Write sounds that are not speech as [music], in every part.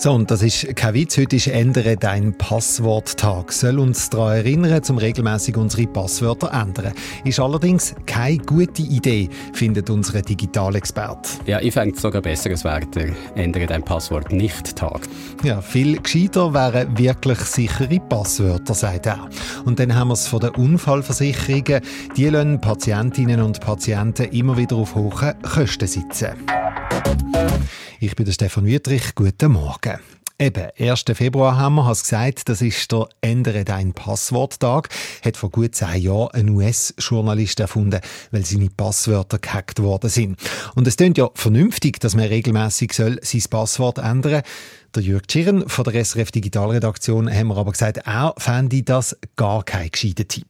so, und das ist kein Witz. Heute ist «Ändere dein Passwort-Tag». Soll uns daran erinnern, zum regelmäßig unsere Passwörter ändern. Ist allerdings keine gute Idee, findet unser Digitalexperte. Ja, ich fände es sogar besser, es wäre der «Ändere dein Passwort-Nicht-Tag». Ja, viel gescheiter wären wirklich sichere Passwörter, sagt er. Und dann haben wir es von den Unfallversicherungen. Die lassen Patientinnen und Patienten immer wieder auf hohen Kosten sitzen. Ich bin der Stefan Wüttrich. Guten Morgen. Eben, 1. Februar haben wir, hast gesagt, das ist der Ändere dein Passwort-Tag. Hat vor gut zehn Jahren ein US-Journalist erfunden, weil seine Passwörter gehackt worden sind. Und es klingt ja vernünftig, dass man regelmäßig soll sein Passwort ändern der Jörg Tschirren von der SRF Digitalredaktion haben wir aber gesagt, er fände das gar kein gescheiter Tipp.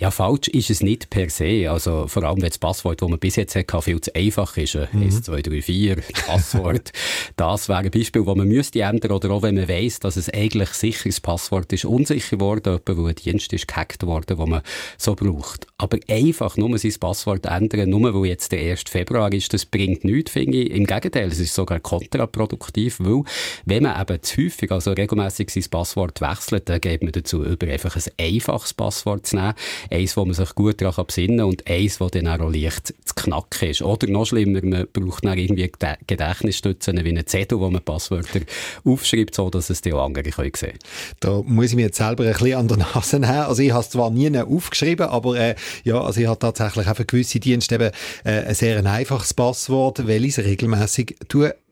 Ja, falsch ist es nicht per se. Also vor allem, wenn das Passwort, das man bis jetzt hatte, viel zu einfach ist. Mhm. 1, 2, 3, 4, Passwort. [laughs] das wäre ein Beispiel, das man müsste ändern oder auch wenn man weiss, dass es eigentlich sicheres Passwort ist, unsicher geworden, wo ein Dienst ist gehackt worden, den man so braucht. Aber einfach nur sein Passwort ändern, nur weil jetzt der 1. Februar ist, das bringt nichts, finde ich. Im Gegenteil, es ist sogar kontraproduktiv, weil wenn man eben zu häufig, also regelmäßig sein Passwort wechselt, dann geht man dazu über, einfach ein einfaches Passwort zu nehmen eins, wo man sich gut daran besinnen kann und eins, das dann auch leicht zu knacken ist. Oder noch schlimmer, man braucht dann irgendwie Gedächtnisstützen wie einen Zettel, wo man Passwörter aufschreibt, so dass es die auch andere können sehen Da muss ich mir jetzt selber ein bisschen an der Nase nehmen. Also ich habe es zwar nie aufgeschrieben, aber äh, ja, also ich habe tatsächlich auch für gewisse Dienste eben äh, ein sehr einfaches Passwort, weil ich es regelmässig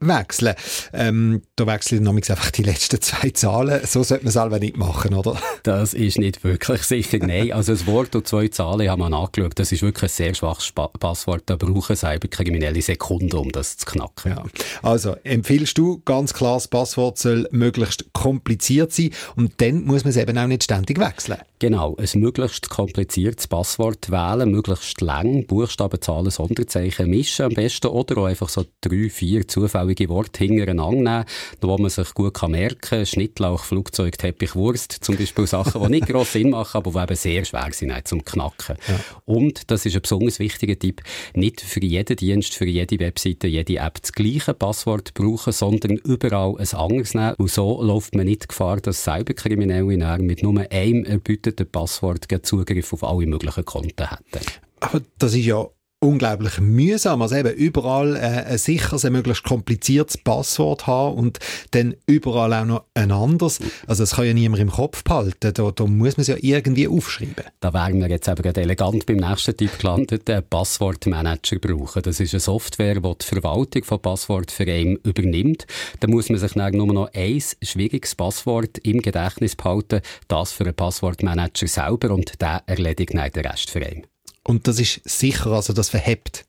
wechseln. Ähm, da wechsle ich nämlich einfach die letzten zwei Zahlen. So sollte man es selber nicht machen, oder? Das ist nicht wirklich sicher. Nein, also das Wort und zwei Zahlen haben wir angeschaut. Das ist wirklich ein sehr schwaches Passwort. Da brauchen Cyberkriminelle Sekunden, um das zu knacken. Ja. Also, empfiehlst du ganz klar, das Passwort soll möglichst kompliziert sein und dann muss man es eben auch nicht ständig wechseln. Genau, ein möglichst kompliziertes Passwort wählen, möglichst lang, Buchstaben, Zahlen, Sonderzeichen mischen am besten oder auch einfach so drei, vier zufällige Worte hintereinander nehmen, wo man sich gut kann merken kann. Schnittlauch, Flugzeug, Teppich, Wurst, zum Beispiel Sachen, die nicht gross Sinn machen, aber die eben sehr schwer sind zum Knacken. Ja. Und, das ist ein besonders wichtiger Tipp, nicht für jeden Dienst, für jede Webseite, jede App das gleiche Passwort brauchen, sondern überall ein anderes nehmen. Und so läuft man nicht Gefahr, dass Cyberkriminelle mit nur einem erbüten veralteten Passwort Zugriff auf alle möglichen Konten hätten. Aber das ist ja unglaublich mühsam. Also eben überall äh, ein sicheres, ein möglichst kompliziertes Passwort haben und dann überall auch noch ein anderes. Also das kann ja niemand im Kopf behalten. Da, da muss man es ja irgendwie aufschreiben. Da wären wir jetzt eben elegant beim nächsten Tipp gelandet, einen Passwortmanager brauchen. Das ist eine Software, die die Verwaltung von Passwort für einen übernimmt. Da muss man sich dann nur noch ein schwieriges Passwort im Gedächtnis behalten, das für einen Passwortmanager selber und der erledigt dann den Rest für einen. Und das ist sicher, also das verhebt.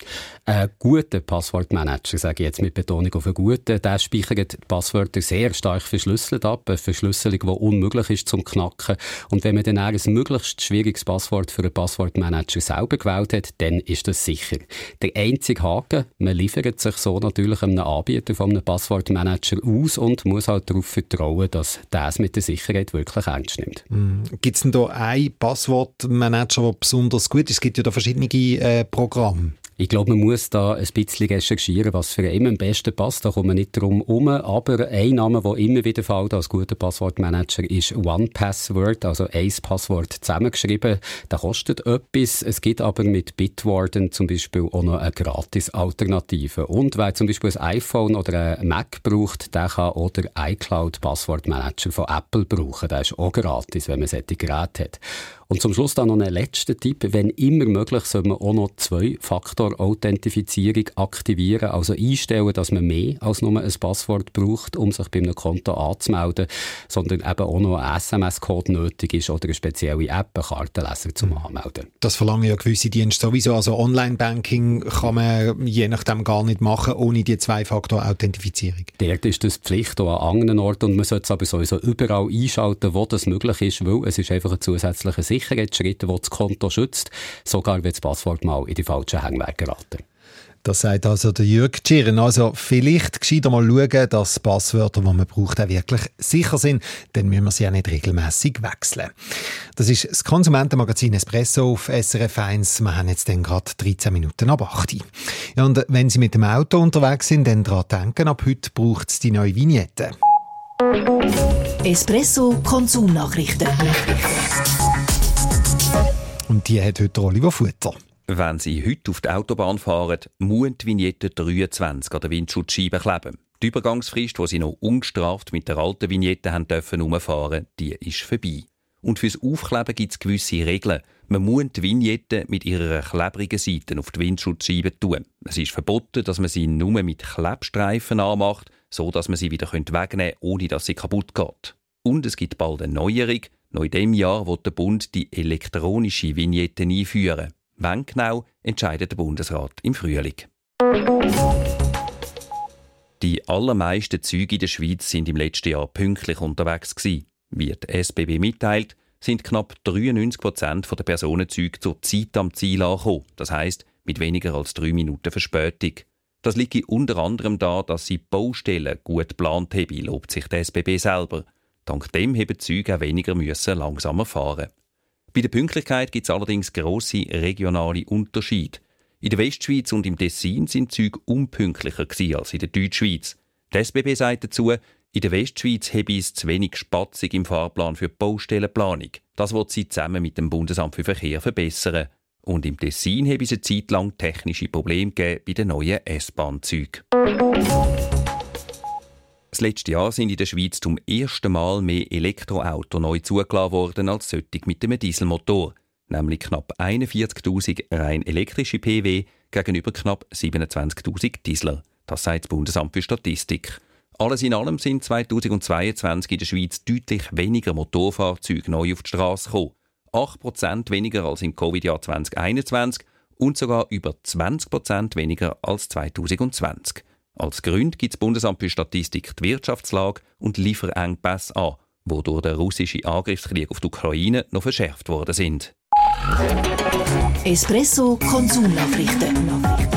Ein guter Passwortmanager, sage ich jetzt mit Betonung auf einen guten, der speichert die Passwörter sehr stark verschlüsselt ab. Eine Verschlüsselung, die unmöglich ist zum Knacken. Und wenn man dann ein möglichst schwieriges Passwort für einen Passwortmanager selber gewählt hat, dann ist das sicher. Der einzige Haken, man liefert sich so natürlich einem Anbieter von einem Passwortmanager aus und muss halt darauf vertrauen, dass das mit der Sicherheit wirklich ernst nimmt. Mm. Gibt es denn da einen Passwortmanager, der besonders gut ist? Es gibt ja da verschiedene äh, Programme. Ich glaube, man muss da ein bisschen recherchieren, was für einen am besten passt. Da kommt man nicht drum herum. Aber ein Name, der immer wieder fällt als guter Passwortmanager, ist OnePassword, also ein Passwort zusammengeschrieben. Der kostet etwas. Es gibt aber mit Bitwarden zum Beispiel auch noch eine Gratis-Alternative. Und wer zum Beispiel ein iPhone oder ein Mac braucht, der kann auch den iCloud-Passwortmanager von Apple brauchen. Der ist auch gratis, wenn man solche Geräte hat. Und zum Schluss dann noch ein letzter Tipp. Wenn immer möglich, soll man auch noch Zwei-Faktor-Authentifizierung aktivieren. Also einstellen, dass man mehr als nur ein Passwort braucht, um sich bei einem Konto anzumelden, sondern eben auch noch ein SMS-Code nötig ist oder eine spezielle App, einen Kartenleser zum mhm. Anmelden. Das verlangen ja gewisse Dienste sowieso. Also Online-Banking kann man je nachdem gar nicht machen, ohne die Zwei-Faktor-Authentifizierung. Dort ist das Pflicht auch an anderen Orten und man sollte es aber sowieso überall einschalten, wo das möglich ist, weil es ist einfach ein zusätzlicher Sicherheitsschritt, der das Konto schützt, sogar wenn das Passwort mal in die falschen Hänge geraten. Das sagt also der Jürg Tschirren. Also vielleicht gescheiter mal schauen, dass Passwörter, die man braucht, auch wirklich sicher sind. Dann müssen wir sie ja nicht regelmäßig wechseln. Das ist das Konsumentenmagazin Espresso auf SRF 1. Wir haben jetzt dann gerade 13 Minuten ab 8 Ja, und wenn Sie mit dem Auto unterwegs sind, dann daran denken, ab heute braucht es die neue Vignette. Espresso Konsumnachrichten. Und die hat heute Oliver Futter. Wenn Sie heute auf die Autobahn fahren, muss die Vignette 23 an der Windschutzscheibe kleben. Die Übergangsfrist, wo Sie noch ungestraft mit der alten Vignette haben dürfen umfahren, die ist vorbei. Und fürs Aufkleben gibt es gewisse Regeln. Man muss die Vignette mit ihrer klebrigen Seite auf die Windschutzscheibe tun. Es ist verboten, dass man sie nur mit Klebstreifen anmacht, so dass man sie wieder wegnehmen könnte, ohne dass sie kaputt geht. Und es gibt bald eine Neuerung. Noch in dem Jahr wird der Bund die elektronische Vignette einführen. Wann genau, entscheidet der Bundesrat im Frühling. Die allermeisten Züge in der Schweiz sind im letzten Jahr pünktlich unterwegs gewesen. Wie die SBB mitteilt, sind knapp 93 Prozent der Personenzüge zur Zeit am Ziel angekommen. Das heißt mit weniger als drei Minuten Verspätung. Das liegt unter anderem daran, dass sie Baustellen gut geplant haben, lobt sich der SBB selber. Dank dem haben Züge auch weniger müssen langsamer fahren. Bei der Pünktlichkeit gibt es allerdings grosse regionale Unterschiede. In der Westschweiz und im Tessin sind Züge unpünktlicher als in der Deutschschweiz. Die SBB sagt dazu, in der Westschweiz habe es zu wenig Spatzig im Fahrplan für die Baustellenplanung. Das wird sie zusammen mit dem Bundesamt für Verkehr verbessern. Und im Tessin habe es eine Zeit lang technische Probleme bei den neuen S-Bahn-Zügen. Das letzte Jahr sind in der Schweiz zum ersten Mal mehr Elektroautos neu zugelassen worden als solche mit einem Dieselmotor, nämlich knapp 41.000 rein elektrische PW gegenüber knapp 27.000 Diesler. Das sagt das Bundesamt für Statistik. Alles in allem sind 2022 in der Schweiz deutlich weniger Motorfahrzeuge neu auf die Straße gekommen. 8% weniger als im Covid-Jahr 2021 und sogar über 20% weniger als 2020. Als Grund gibt das Bundesamt für Statistik die Wirtschaftslage und Lieferengpässe an, die durch den russischen Angriffskrieg auf die Ukraine noch verschärft worden sind. Espresso Konsumnachrichten.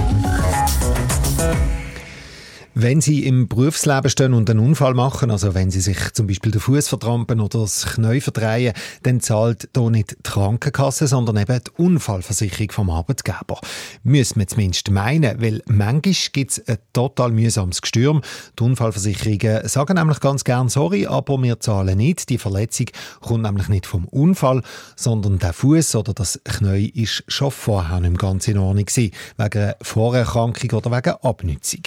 Wenn Sie im Berufsleben stehen und einen Unfall machen, also wenn Sie sich zum Beispiel den Fuß vertrampen oder das Knie verdrehen, dann zahlt hier nicht die Krankenkasse, sondern eben die Unfallversicherung vom Arbeitgeber. Müssen wir zumindest meinen, weil manchmal gibt es ein total mühsames Gestürm. Die Unfallversicherungen sagen nämlich ganz gern sorry, aber wir zahlen nicht. Die Verletzung kommt nämlich nicht vom Unfall, sondern der Fuß oder das Knie ist schon vorher nicht ganz in Ordnung gewesen, wegen Vorerkrankung oder wegen Abnützung.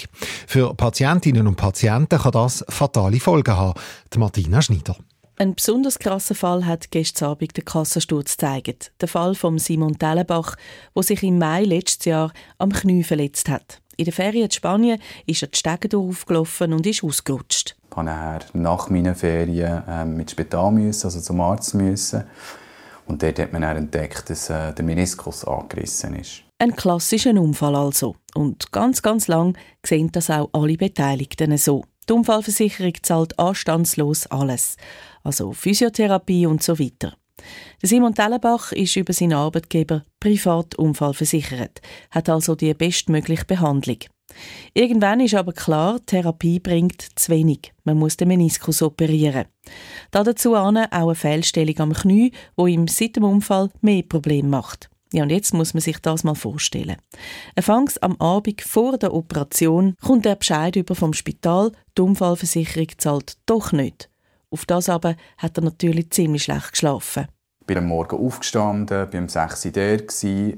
Für Patientinnen und Patienten kann das fatale Folgen haben. Die Martina Schneider. Ein besonders krasser Fall hat gestern Abend der Kassensturz gezeigt. Der Fall von Simon Tellenbach, der sich im Mai letztes Jahr am Knie verletzt hat. In der Ferien in Spanien ist er die Stege aufgelaufen und ist ausgerutscht. Ich musste nach meinen Ferien ähm, mit Spital müssen, also zum Arzt müssen. Und dort hat man dann entdeckt, dass äh, der Meniskus angerissen ist. Ein klassischer Unfall also. Und ganz, ganz lang sehen das auch alle Beteiligten so. Die Unfallversicherung zahlt anstandslos alles. Also Physiotherapie und so weiter. Simon Tellenbach ist über seinen Arbeitgeber privat unfallversichert, hat also die bestmögliche Behandlung. Irgendwann ist aber klar, Therapie bringt zu wenig. Man muss den Meniskus operieren. Dazu auch eine Fehlstellung am Knie, wo ihm seit dem Unfall mehr Probleme macht. Ja, und jetzt muss man sich das mal vorstellen. Anfangs am Abend vor der Operation kommt der Bescheid über vom Spital, die Unfallversicherung zahlt doch nicht. Auf das aber hat er natürlich ziemlich schlecht geschlafen. Ich bin am Morgen aufgestanden, bin um 6 Uhr der,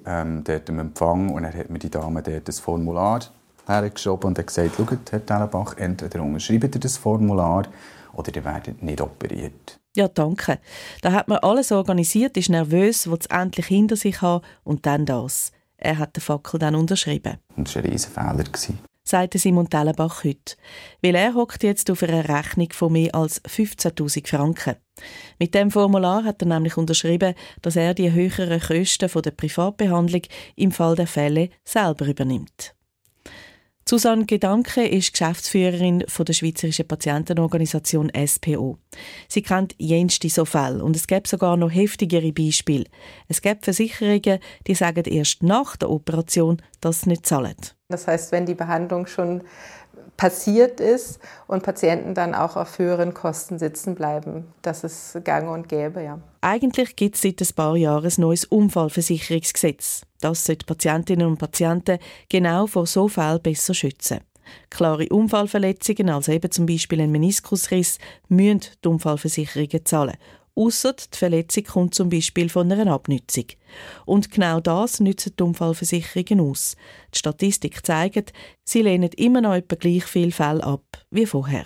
ähm, dort am Empfang und dann hat mir die Dame dort das Formular hergeschoben und hat gesagt, schaut, Herr Tellenbach, entweder unterschreibt ihr das Formular oder ihr werdet nicht operiert. Ja, danke. Da hat man alles organisiert, ist nervös, will es endlich hinter sich haben und dann das. Er hat den Fackel dann unterschrieben. Und das war ein Riesenfehler. Sagte Simon Tellenbach heute. Weil er hockt jetzt auf einer Rechnung von mehr als 15.000 Franken. Mit dem Formular hat er nämlich unterschrieben, dass er die höheren Kosten der Privatbehandlung im Fall der Fälle selber übernimmt. Susanne Gedanke ist Geschäftsführerin der Schweizerischen Patientenorganisation SPO. Sie kennt jenste so Fälle und es gibt sogar noch heftigere Beispiele. Es gibt Versicherungen, die sagen erst nach der Operation, dass sie nicht zahlen. Das heißt, wenn die Behandlung schon passiert ist und Patienten dann auch auf höheren Kosten sitzen bleiben. Das ist gang und gäbe, ja. Eigentlich gibt es seit ein paar Jahren ein neues Unfallversicherungsgesetz. Das sollte Patientinnen und Patienten genau vor so Fällen besser schützen. Klare Unfallverletzungen, also eben zum Beispiel ein Meniskusriss, müssen die Unfallversicherungen zahlen. Ausser die Verletzung kommt zum Beispiel von einer Abnützung. Und genau das nützen die Unfallversicherungen aus. Die Statistik zeigt, sie lehnen immer noch etwa gleich viele Fälle ab wie vorher.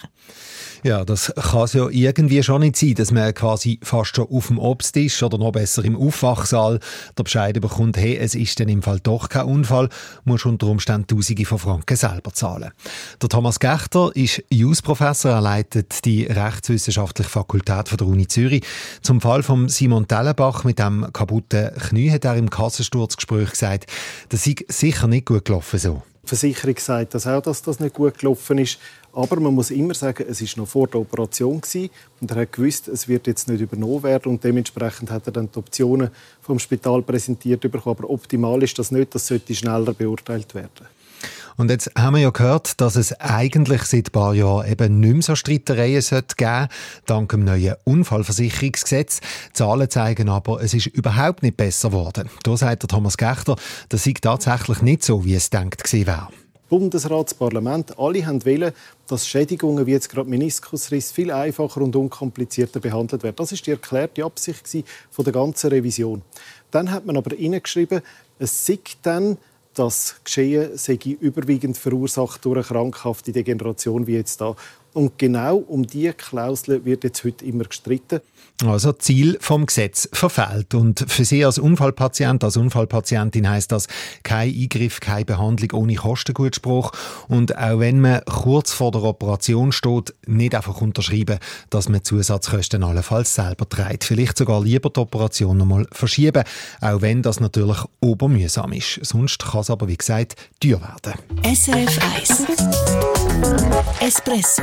Ja, das kann es ja irgendwie schon nicht sein, dass man quasi fast schon auf dem Obsttisch oder noch besser im Aufwachsaal der Bescheid bekommt, hey, es ist dann im Fall doch kein Unfall, muss unter Umständen Tausende von Franken selber zahlen. Der Thomas Gechter ist Jus-Professor, er leitet die rechtswissenschaftliche Fakultät von der Uni Zürich. Zum Fall von Simon Tellenbach mit dem kaputten Knie hat er im Kassensturzgespräch gesagt, das sei sicher nicht gut gelaufen so. Die Versicherung sagt das auch, dass das nicht gut gelaufen ist. Aber man muss immer sagen, es ist noch vor der Operation gewesen, und er hat gewusst, es wird jetzt nicht übernommen werden und dementsprechend hat er dann die Optionen vom Spital präsentiert bekommen. Aber optimal ist das nicht, das sollte schneller beurteilt werden. Und jetzt haben wir ja gehört, dass es eigentlich seit ein paar Jahren eben nicht mehr so Streitereien sollte geben dank dem neuen Unfallversicherungsgesetz. Die Zahlen zeigen aber, es ist überhaupt nicht besser geworden. Da sagt der Thomas Gechter, das sei tatsächlich nicht so, wie es denkt gewesen wäre. Bundesrat, Parlament, alle haben wollen, dass Schädigungen wie jetzt gerade Meniskusriss viel einfacher und unkomplizierter behandelt werden. Das ist die erklärte Absicht von der ganzen Revision. Dann hat man aber hineingeschrieben, es sei dann das Geschehen sei überwiegend verursacht durch eine krankhafte Degeneration wie jetzt da. Und genau um diese Klausel wird jetzt heute immer gestritten. Also Ziel vom Gesetz verfehlt. Und für Sie als Unfallpatient, als Unfallpatientin heißt das kein Eingriff, keine Behandlung ohne Kostengutspruch. Und auch wenn man kurz vor der Operation steht, nicht einfach unterschreiben, dass man Zusatzkosten allenfalls selber trägt. Vielleicht sogar lieber die Operation nochmal verschieben, auch wenn das natürlich obermühsam ist. Sonst kann es aber, wie gesagt, teuer werden. SRF 1 Espresso